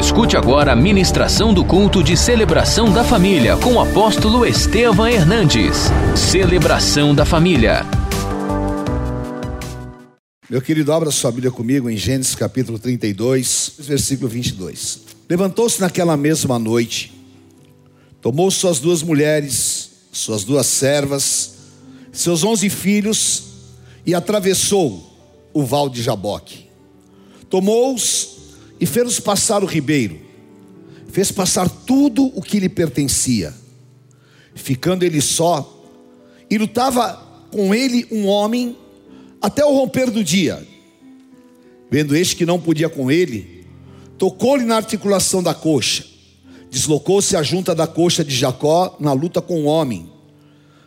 Escute agora a ministração do culto de celebração da família com o apóstolo Estevam Hernandes. Celebração da família. Meu querido, abra sua Bíblia comigo em Gênesis capítulo 32, versículo 22. Levantou-se naquela mesma noite, tomou suas duas mulheres, suas duas servas, seus onze filhos e atravessou o val de Jaboque. Tomou-os e fez-os passar o ribeiro, fez passar tudo o que lhe pertencia, ficando ele só, e lutava com ele um homem até o romper do dia. Vendo este que não podia com ele, tocou-lhe na articulação da coxa, deslocou-se a junta da coxa de Jacó na luta com o homem.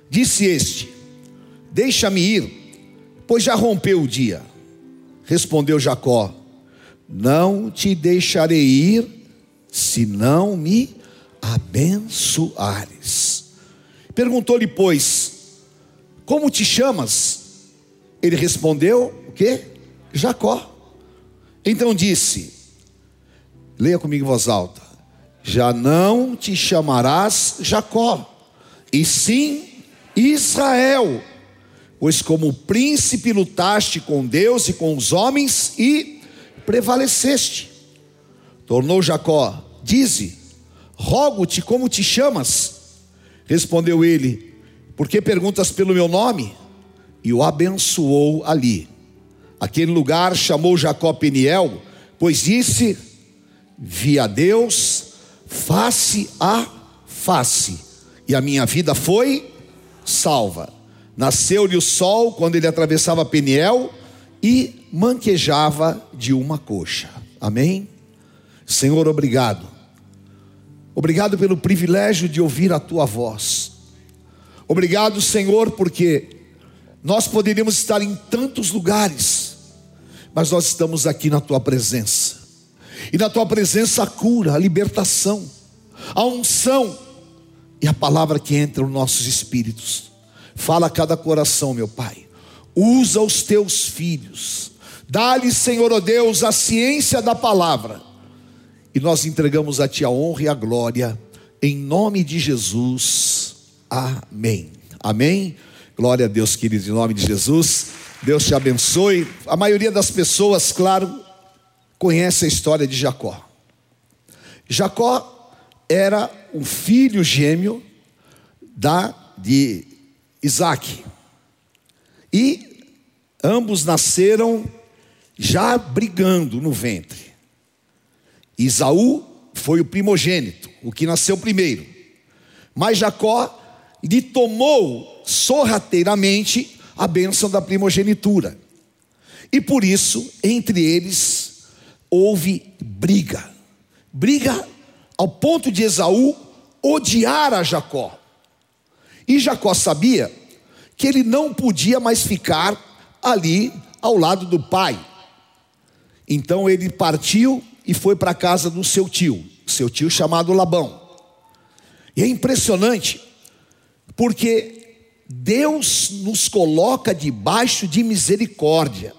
Disse este: Deixa-me ir, pois já rompeu o dia. Respondeu Jacó: não te deixarei ir, se não me abençoares. Perguntou-lhe, pois, como te chamas? Ele respondeu, o que? Jacó. Então disse, leia comigo em voz alta: Já não te chamarás Jacó, e sim Israel, pois como príncipe lutaste com Deus e com os homens e prevaleceste. Tornou Jacó: Dize, rogo-te como te chamas. Respondeu ele: Por que perguntas pelo meu nome? E o abençoou ali. Aquele lugar chamou Jacó Peniel, pois disse: Vi a Deus face a face, e a minha vida foi salva. Nasceu-lhe o sol quando ele atravessava Peniel, e manquejava de uma coxa. Amém? Senhor, obrigado. Obrigado pelo privilégio de ouvir a tua voz. Obrigado, Senhor, porque nós poderíamos estar em tantos lugares, mas nós estamos aqui na tua presença. E na tua presença a cura, a libertação, a unção e a palavra que entra nos nossos espíritos. Fala a cada coração, meu Pai usa os teus filhos, dá-lhes, Senhor, ó oh Deus, a ciência da palavra, e nós entregamos a Ti a honra e a glória, em nome de Jesus, amém. Amém. Glória a Deus, queridos, em nome de Jesus. Deus te abençoe. A maioria das pessoas, claro, conhece a história de Jacó. Jacó era um filho gêmeo da de Isaac. E ambos nasceram já brigando no ventre. Isaú foi o primogênito, o que nasceu primeiro. Mas Jacó lhe tomou sorrateiramente a bênção da primogenitura. E por isso, entre eles, houve briga. Briga ao ponto de Esaú odiar a Jacó. E Jacó sabia que ele não podia mais ficar ali ao lado do pai. Então ele partiu e foi para a casa do seu tio, seu tio chamado Labão. E é impressionante, porque Deus nos coloca debaixo de misericórdia.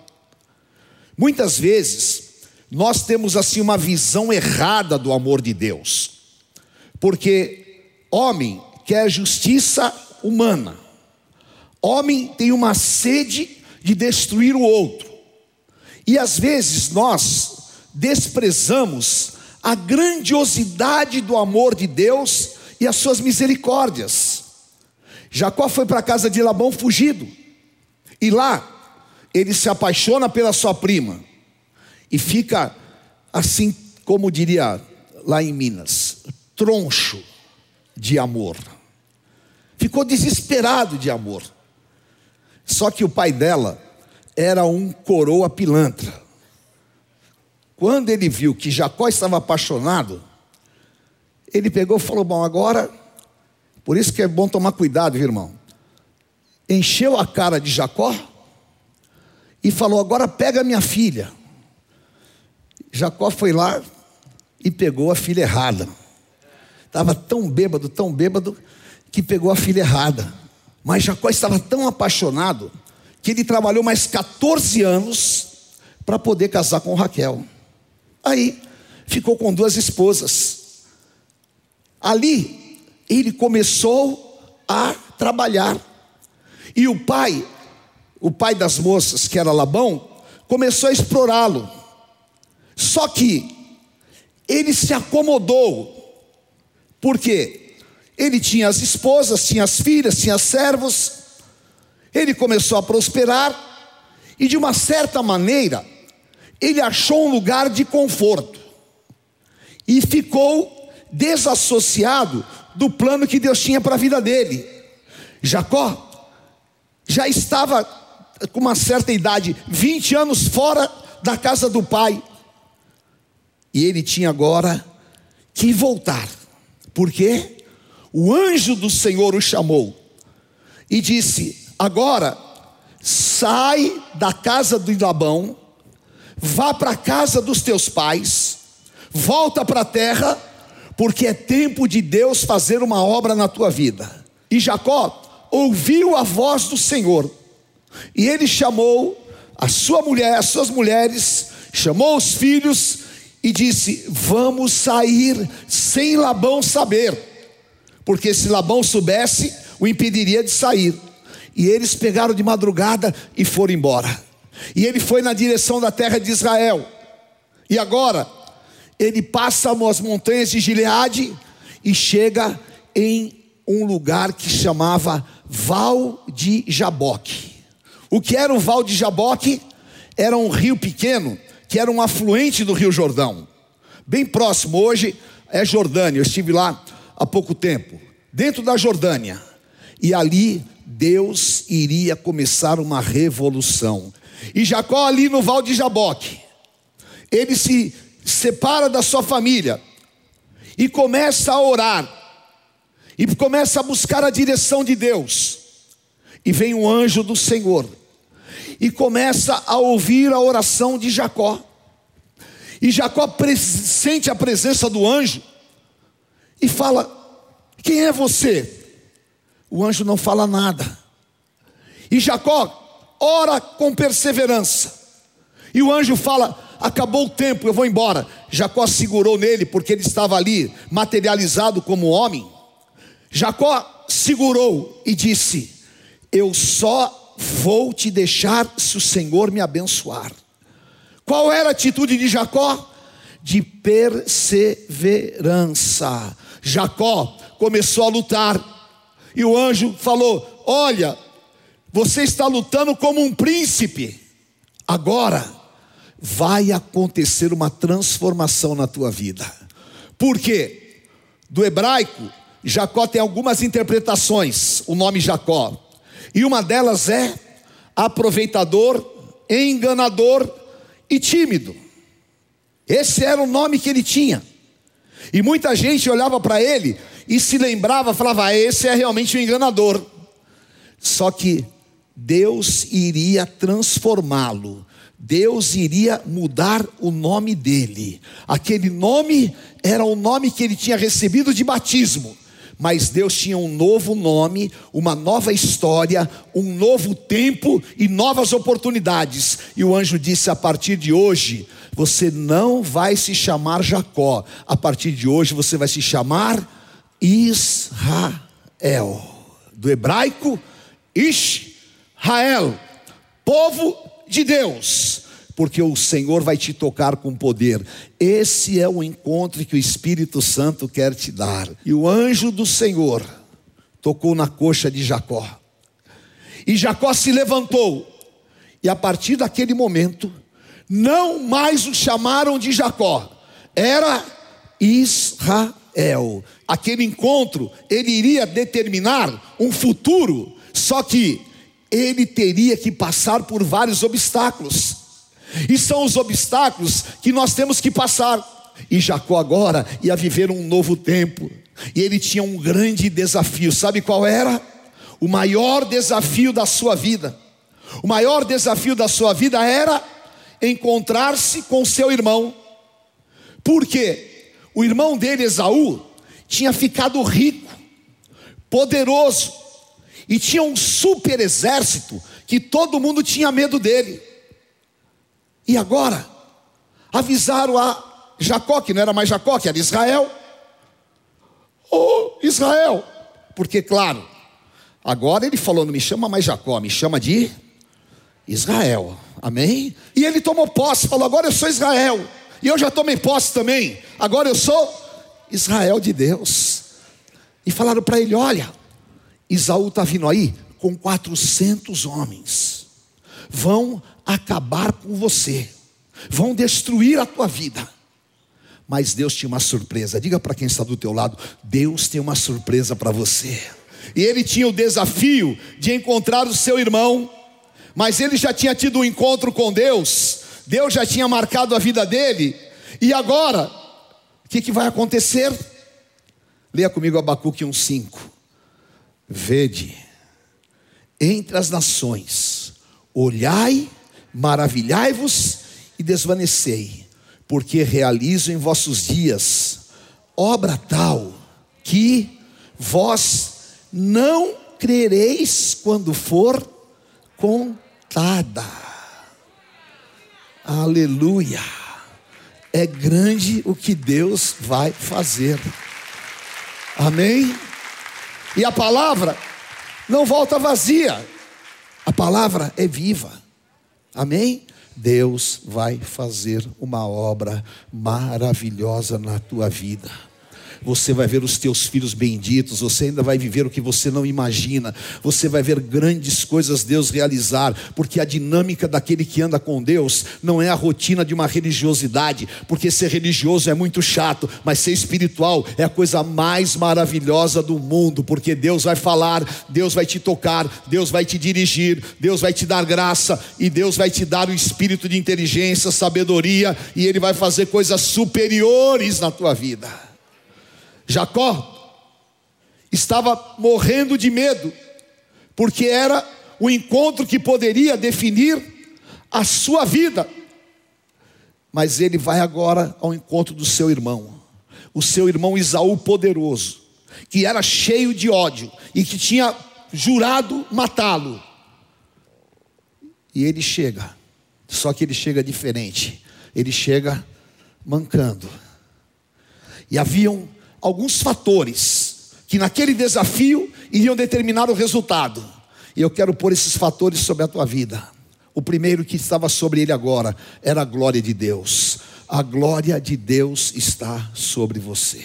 Muitas vezes nós temos assim uma visão errada do amor de Deus, porque homem quer justiça humana, Homem tem uma sede de destruir o outro. E às vezes nós desprezamos a grandiosidade do amor de Deus e as suas misericórdias. Jacó foi para a casa de Labão fugido. E lá ele se apaixona pela sua prima e fica assim, como diria lá em Minas, troncho de amor. Ficou desesperado de amor. Só que o pai dela era um coroa pilantra. Quando ele viu que Jacó estava apaixonado, ele pegou e falou: Bom, agora, por isso que é bom tomar cuidado, irmão. Encheu a cara de Jacó e falou: Agora pega minha filha. Jacó foi lá e pegou a filha errada. Estava tão bêbado, tão bêbado, que pegou a filha errada. Mas Jacó estava tão apaixonado que ele trabalhou mais 14 anos para poder casar com Raquel. Aí ficou com duas esposas. Ali, ele começou a trabalhar. E o pai, o pai das moças, que era Labão, começou a explorá-lo. Só que ele se acomodou. Por quê? Ele tinha as esposas, tinha as filhas, tinha servos. Ele começou a prosperar e de uma certa maneira ele achou um lugar de conforto e ficou desassociado do plano que Deus tinha para a vida dele. Jacó já estava com uma certa idade, 20 anos fora da casa do pai, e ele tinha agora que voltar, porque o anjo do Senhor o chamou e disse: Agora sai da casa do Labão, vá para a casa dos teus pais, volta para a terra, porque é tempo de Deus fazer uma obra na tua vida. E Jacó ouviu a voz do Senhor, e ele chamou a sua mulher, as suas mulheres, chamou os filhos e disse: Vamos sair sem Labão saber, porque se Labão soubesse, o impediria de sair. E eles pegaram de madrugada e foram embora. E ele foi na direção da terra de Israel. E agora, ele passa as montanhas de Gileade e chega em um lugar que chamava Val de Jaboque. O que era o Val de Jaboque? Era um rio pequeno, que era um afluente do Rio Jordão, bem próximo, hoje é Jordânia. Eu estive lá há pouco tempo, dentro da Jordânia, e ali Deus iria começar uma revolução. E Jacó, ali no Val de Jaboque, ele se separa da sua família e começa a orar e começa a buscar a direção de Deus. E vem um anjo do Senhor e começa a ouvir a oração de Jacó. E Jacó sente a presença do anjo e fala: Quem é você? O anjo não fala nada. E Jacó ora com perseverança. E o anjo fala: Acabou o tempo, eu vou embora. Jacó segurou nele porque ele estava ali materializado como homem. Jacó segurou e disse: Eu só vou te deixar se o Senhor me abençoar. Qual era a atitude de Jacó? De perseverança. Jacó começou a lutar, e o anjo falou: Olha, você está lutando como um príncipe, agora vai acontecer uma transformação na tua vida. Por quê? Do hebraico, Jacó tem algumas interpretações, o nome Jacó. E uma delas é aproveitador, enganador e tímido. Esse era o nome que ele tinha. E muita gente olhava para ele e se lembrava, falava: ah, esse é realmente um enganador. Só que Deus iria transformá-lo. Deus iria mudar o nome dele. Aquele nome era o nome que ele tinha recebido de batismo mas Deus tinha um novo nome, uma nova história, um novo tempo e novas oportunidades. E o anjo disse: a partir de hoje, você não vai se chamar Jacó, a partir de hoje você vai se chamar Israel. Do hebraico, Israel, povo de Deus porque o Senhor vai te tocar com poder. Esse é o encontro que o Espírito Santo quer te dar. E o anjo do Senhor tocou na coxa de Jacó. E Jacó se levantou. E a partir daquele momento, não mais o chamaram de Jacó, era Israel. Aquele encontro, ele iria determinar um futuro, só que ele teria que passar por vários obstáculos. E são os obstáculos que nós temos que passar. E Jacó agora ia viver um novo tempo. E ele tinha um grande desafio. Sabe qual era? O maior desafio da sua vida. O maior desafio da sua vida era encontrar-se com seu irmão. Porque o irmão dele, Esaú, tinha ficado rico, poderoso, e tinha um super exército que todo mundo tinha medo dele. E agora, avisaram a Jacó, que não era mais Jacó, que era Israel. Oh, Israel. Porque, claro, agora ele falou: não me chama mais Jacó, me chama de Israel. Amém? E ele tomou posse, falou: agora eu sou Israel. E eu já tomei posse também. Agora eu sou Israel de Deus. E falaram para ele: olha, Isaú está vindo aí com 400 homens. Vão acabar com você. Vão destruir a tua vida. Mas Deus tinha uma surpresa. Diga para quem está do teu lado: Deus tem uma surpresa para você. E ele tinha o desafio de encontrar o seu irmão, mas ele já tinha tido um encontro com Deus. Deus já tinha marcado a vida dele. E agora, o que, que vai acontecer? Leia comigo Abacuque 1,5. Vede, entre as nações, olhai, maravilhai-vos e desvanecei porque realizo em vossos dias obra tal que vós não crereis quando for contada. Aleluia! É grande o que Deus vai fazer. Amém? E a palavra não volta vazia. A palavra é viva. Amém? Deus vai fazer uma obra maravilhosa na tua vida você vai ver os teus filhos benditos, você ainda vai viver o que você não imagina, você vai ver grandes coisas Deus realizar, porque a dinâmica daquele que anda com Deus não é a rotina de uma religiosidade, porque ser religioso é muito chato, mas ser espiritual é a coisa mais maravilhosa do mundo, porque Deus vai falar, Deus vai te tocar, Deus vai te dirigir, Deus vai te dar graça e Deus vai te dar o espírito de inteligência, sabedoria e Ele vai fazer coisas superiores na tua vida. Jacó estava morrendo de medo, porque era o encontro que poderia definir a sua vida. Mas ele vai agora ao encontro do seu irmão, o seu irmão Isaú poderoso, que era cheio de ódio e que tinha jurado matá-lo. E ele chega, só que ele chega diferente, ele chega mancando. E haviam alguns fatores que naquele desafio iriam determinar o resultado. E eu quero pôr esses fatores sobre a tua vida. O primeiro que estava sobre ele agora era a glória de Deus. A glória de Deus está sobre você.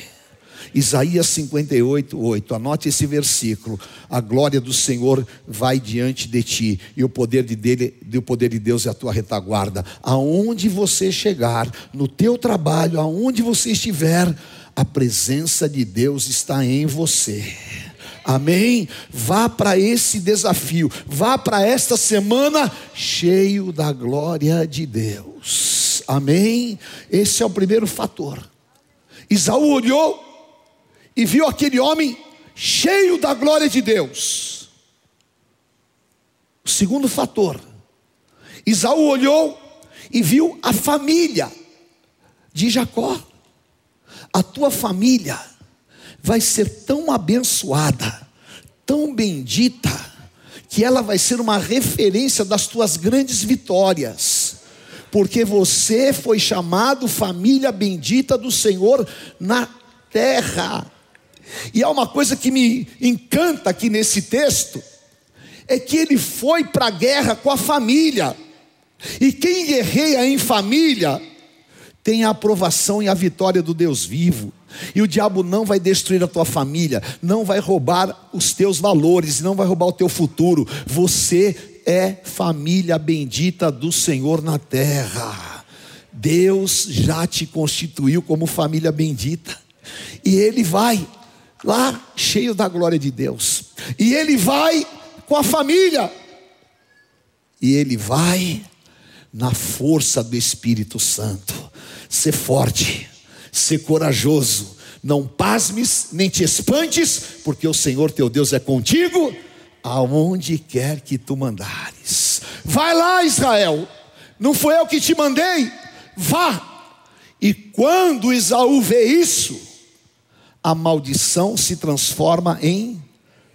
Isaías 58, 8. Anote esse versículo. A glória do Senhor vai diante de ti, e o poder de, dele, o poder de Deus é a tua retaguarda. Aonde você chegar, no teu trabalho, aonde você estiver, a presença de Deus está em você. Amém? Vá para esse desafio, vá para esta semana cheio da glória de Deus. Amém? Esse é o primeiro fator. Isaú olhou e viu aquele homem cheio da glória de Deus. O segundo fator, Isaú olhou e viu a família de Jacó a tua família vai ser tão abençoada, tão bendita, que ela vai ser uma referência das tuas grandes vitórias, porque você foi chamado família bendita do Senhor na terra. E há uma coisa que me encanta aqui nesse texto, é que ele foi para a guerra com a família, e quem guerreia em família, tem a aprovação e a vitória do Deus vivo. E o diabo não vai destruir a tua família, não vai roubar os teus valores, não vai roubar o teu futuro. Você é família bendita do Senhor na terra. Deus já te constituiu como família bendita. E ele vai lá cheio da glória de Deus. E ele vai com a família. E ele vai na força do Espírito Santo. Ser forte, ser corajoso, não pasmes nem te espantes, porque o Senhor teu Deus é contigo, aonde quer que tu mandares. Vai lá, Israel, não foi eu que te mandei, vá. E quando Isaú vê isso, a maldição se transforma em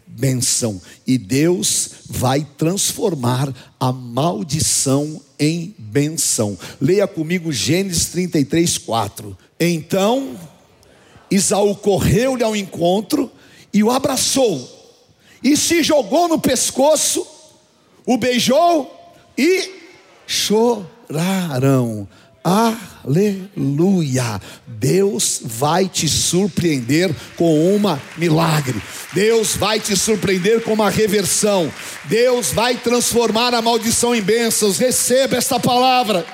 benção, e Deus vai transformar a maldição em benção. Leia comigo Gênesis 33, 4. Então Isaú correu-lhe ao encontro e o abraçou, e se jogou no pescoço, o beijou e choraram. Aleluia! Deus vai te surpreender com uma milagre. Deus vai te surpreender com uma reversão. Deus vai transformar a maldição em bênçãos. Receba esta palavra.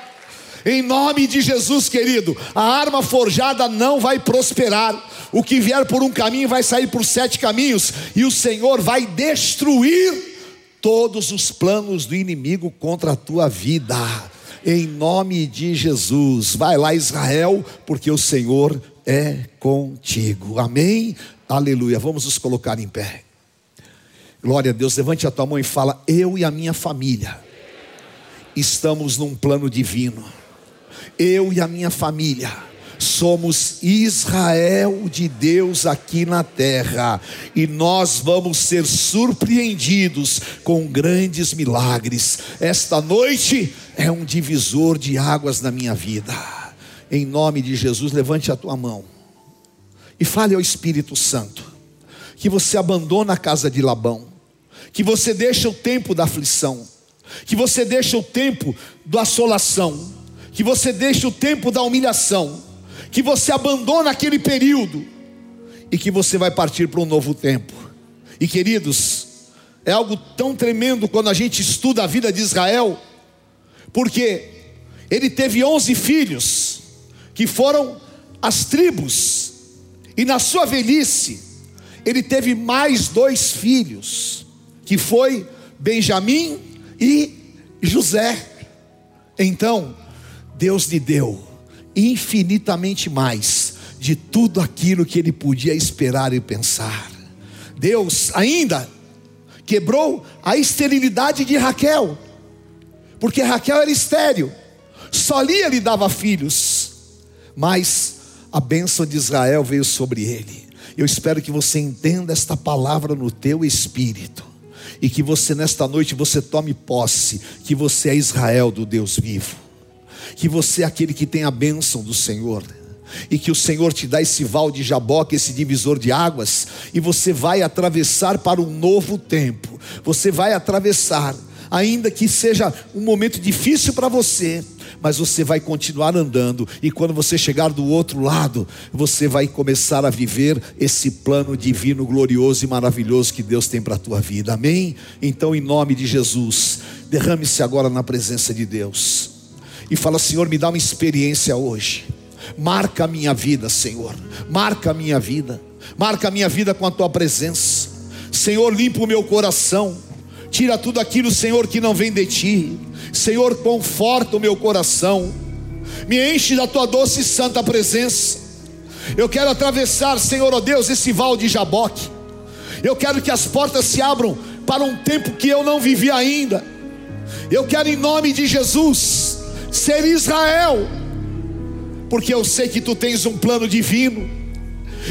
Em nome de Jesus, querido, a arma forjada não vai prosperar. O que vier por um caminho vai sair por sete caminhos, e o Senhor vai destruir todos os planos do inimigo contra a tua vida. Em nome de Jesus, vai lá, Israel, porque o Senhor é contigo. Amém? Aleluia. Vamos nos colocar em pé. Glória a Deus. Levante a tua mão e fala: Eu e a minha família estamos num plano divino eu e a minha família somos Israel de Deus aqui na terra, e nós vamos ser surpreendidos com grandes milagres. Esta noite é um divisor de águas na minha vida. Em nome de Jesus, levante a tua mão e fale ao Espírito Santo que você abandona a casa de Labão, que você deixa o tempo da aflição, que você deixa o tempo da assolação que você deixe o tempo da humilhação, que você abandona aquele período e que você vai partir para um novo tempo. E queridos, é algo tão tremendo quando a gente estuda a vida de Israel, porque ele teve onze filhos, que foram as tribos, e na sua velhice, ele teve mais dois filhos, que foi Benjamim e José. Então, Deus lhe deu infinitamente mais de tudo aquilo que ele podia esperar e pensar. Deus ainda quebrou a esterilidade de Raquel, porque Raquel era estéril, só Lia lhe dava filhos, mas a bênção de Israel veio sobre ele. Eu espero que você entenda esta palavra no teu espírito e que você nesta noite você tome posse que você é Israel do Deus vivo que você é aquele que tem a bênção do Senhor. E que o Senhor te dá esse val de Jaboque, esse divisor de águas, e você vai atravessar para um novo tempo. Você vai atravessar, ainda que seja um momento difícil para você, mas você vai continuar andando, e quando você chegar do outro lado, você vai começar a viver esse plano divino, glorioso e maravilhoso que Deus tem para a tua vida, amém? Então, em nome de Jesus, derrame-se agora na presença de Deus e fala: Senhor, me dá uma experiência hoje. Marca a minha vida, Senhor. Marca a minha vida. Marca a minha vida com a tua presença. Senhor, limpa o meu coração. Tira tudo aquilo, Senhor, que não vem de ti. Senhor, conforta o meu coração. Me enche da tua doce e santa presença. Eu quero atravessar, Senhor, ó oh Deus, esse val de Jaboque. Eu quero que as portas se abram para um tempo que eu não vivi ainda. Eu quero, em nome de Jesus, ser Israel, porque eu sei que tu tens um plano divino,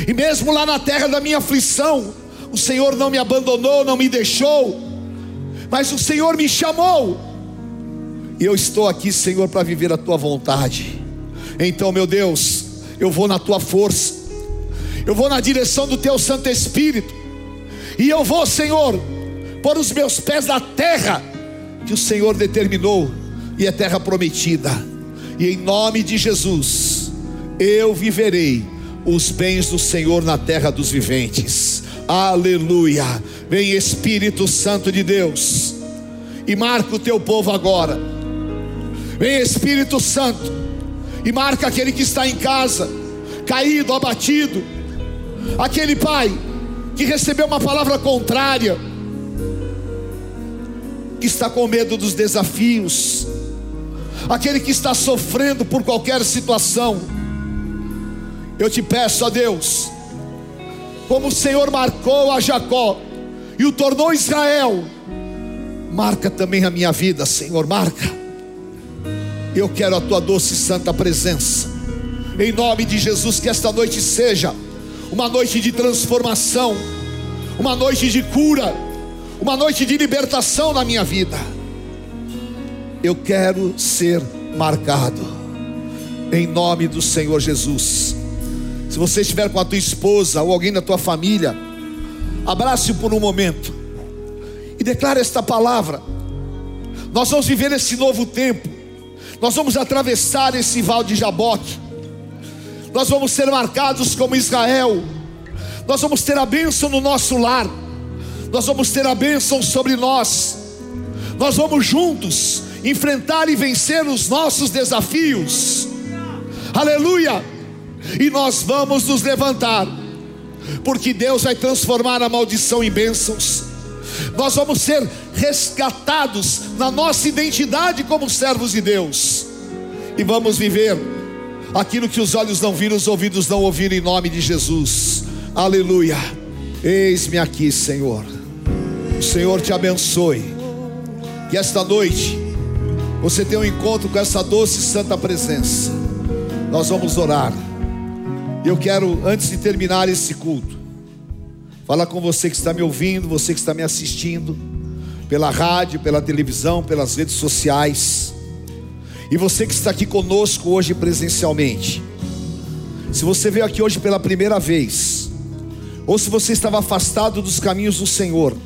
e mesmo lá na terra da minha aflição, o Senhor não me abandonou, não me deixou, mas o Senhor me chamou, e eu estou aqui, Senhor, para viver a tua vontade. Então, meu Deus, eu vou na tua força, eu vou na direção do teu Santo Espírito, e eu vou, Senhor, pôr os meus pés na terra que o Senhor determinou e é terra prometida. E em nome de Jesus, eu viverei os bens do Senhor na terra dos viventes. Aleluia. Vem Espírito Santo de Deus e marca o teu povo agora. Vem Espírito Santo e marca aquele que está em casa, caído, abatido. Aquele pai que recebeu uma palavra contrária, que está com medo dos desafios, aquele que está sofrendo por qualquer situação. Eu te peço a Deus, como o Senhor marcou a Jacó e o tornou Israel, marca também a minha vida, Senhor, marca. Eu quero a tua doce e santa presença. Em nome de Jesus, que esta noite seja uma noite de transformação, uma noite de cura, uma noite de libertação na minha vida eu quero ser marcado. em nome do Senhor Jesus. Se você estiver com a tua esposa ou alguém da tua família, abrace-o por um momento e declare esta palavra. Nós vamos viver esse novo tempo, nós vamos atravessar esse val de Jaboque, nós vamos ser marcados como Israel, nós vamos ter a bênção no nosso lar, nós vamos ter a bênção sobre nós, nós vamos juntos enfrentar e vencer os nossos desafios, aleluia, e nós vamos nos levantar, porque Deus vai transformar a maldição em bênçãos, nós vamos ser resgatados na nossa identidade como servos de Deus, e vamos viver aquilo que os olhos não viram, os ouvidos não ouviram, em nome de Jesus, aleluia. Eis-me aqui, Senhor. O Senhor te abençoe. Que esta noite você tenha um encontro com essa doce e santa presença. Nós vamos orar. Eu quero, antes de terminar esse culto, falar com você que está me ouvindo, você que está me assistindo, pela rádio, pela televisão, pelas redes sociais, e você que está aqui conosco hoje presencialmente. Se você veio aqui hoje pela primeira vez, ou se você estava afastado dos caminhos do Senhor,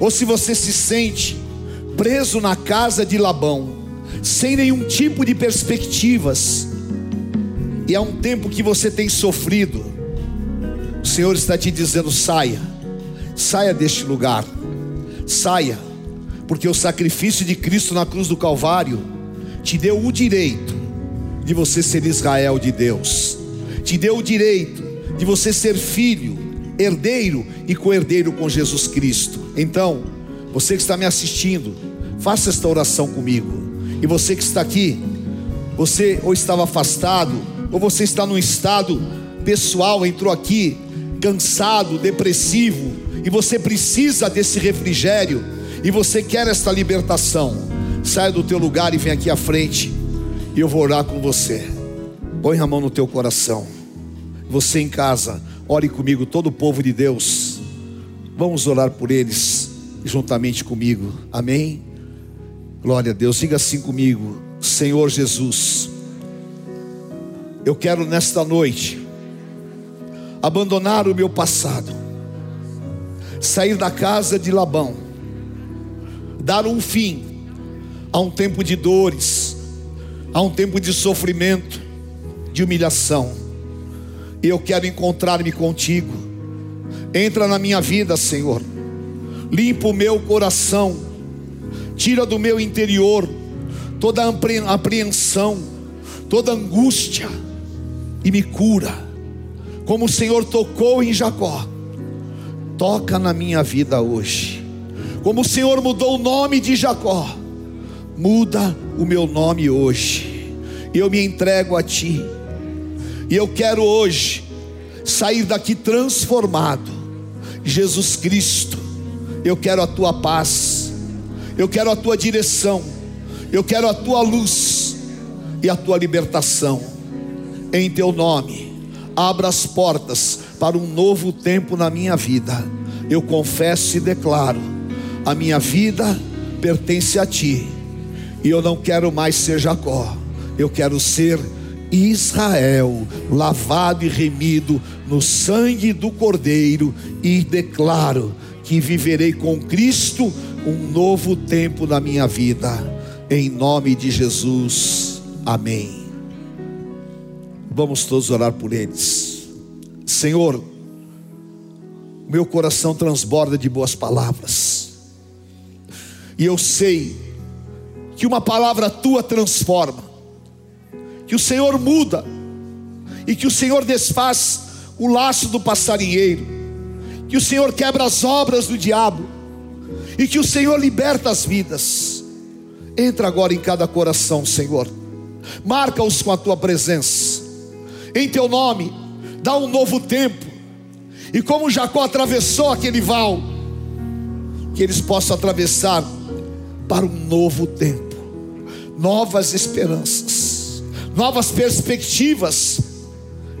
ou se você se sente preso na casa de Labão, sem nenhum tipo de perspectivas, e há um tempo que você tem sofrido, o Senhor está te dizendo: saia, saia deste lugar, saia, porque o sacrifício de Cristo na cruz do Calvário te deu o direito de você ser Israel de Deus, te deu o direito de você ser filho, herdeiro e co-herdeiro com Jesus Cristo. Então, você que está me assistindo, faça esta oração comigo. E você que está aqui, você ou estava afastado, ou você está num estado pessoal, entrou aqui cansado, depressivo, e você precisa desse refrigério, e você quer esta libertação, saia do teu lugar e vem aqui à frente, e eu vou orar com você. Põe a mão no teu coração. Você em casa, ore comigo, todo o povo de Deus. Vamos orar por eles juntamente comigo. Amém. Glória a Deus. Diga assim comigo, Senhor Jesus. Eu quero nesta noite abandonar o meu passado, sair da casa de Labão, dar um fim a um tempo de dores, a um tempo de sofrimento, de humilhação. Eu quero encontrar-me contigo. Entra na minha vida, Senhor. Limpa o meu coração. Tira do meu interior toda apreensão, toda angústia e me cura. Como o Senhor tocou em Jacó, toca na minha vida hoje. Como o Senhor mudou o nome de Jacó, muda o meu nome hoje. Eu me entrego a Ti. E eu quero hoje sair daqui transformado. Jesus Cristo, eu quero a tua paz, eu quero a tua direção, eu quero a tua luz e a tua libertação. Em teu nome, abra as portas para um novo tempo na minha vida. Eu confesso e declaro: a minha vida pertence a ti, e eu não quero mais ser Jacó, eu quero ser Israel, lavado e remido no sangue do Cordeiro, e declaro que viverei com Cristo um novo tempo na minha vida, em nome de Jesus, amém. Vamos todos orar por eles, Senhor. Meu coração transborda de boas palavras, e eu sei que uma palavra tua transforma. Que o Senhor muda. E que o Senhor desfaz o laço do passarinheiro, que o Senhor quebra as obras do diabo e que o Senhor liberta as vidas. Entra agora em cada coração, Senhor. Marca-os com a tua presença. Em teu nome, dá um novo tempo. E como Jacó atravessou aquele val, que eles possam atravessar para um novo tempo, novas esperanças novas perspectivas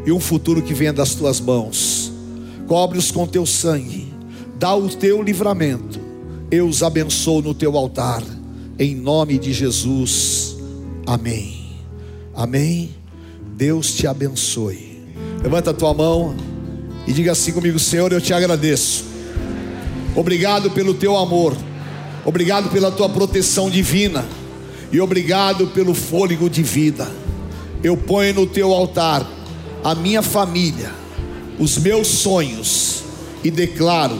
e um futuro que venha das tuas mãos. Cobre-os com teu sangue, dá o teu livramento. Eu os abençoo no teu altar, em nome de Jesus. Amém. Amém Deus te abençoe. Levanta a tua mão e diga assim comigo: Senhor, eu te agradeço. Obrigado pelo teu amor, obrigado pela tua proteção divina e obrigado pelo fôlego de vida. Eu ponho no teu altar a minha família, os meus sonhos e declaro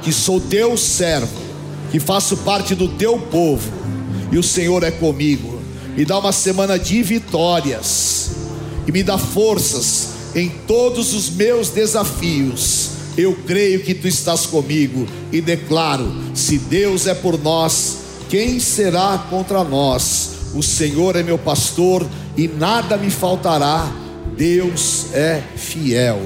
que sou teu servo, que faço parte do teu povo e o Senhor é comigo. Me dá uma semana de vitórias e me dá forças em todos os meus desafios. Eu creio que tu estás comigo e declaro: se Deus é por nós, quem será contra nós? O Senhor é meu pastor e nada me faltará. Deus é fiel.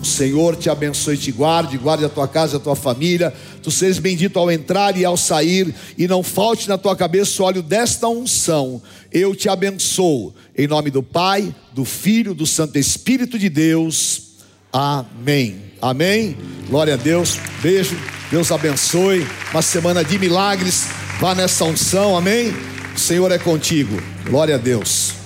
O Senhor te abençoe e te guarde, guarde a tua casa, a tua família. Tu seres bendito ao entrar e ao sair, e não falte na tua cabeça o óleo desta unção. Eu te abençoo. Em nome do Pai, do Filho, do Santo Espírito de Deus. Amém. Amém. Glória a Deus. Beijo. Deus abençoe. Uma semana de milagres. Vá nessa unção. Amém. O Senhor é contigo. Glória a Deus.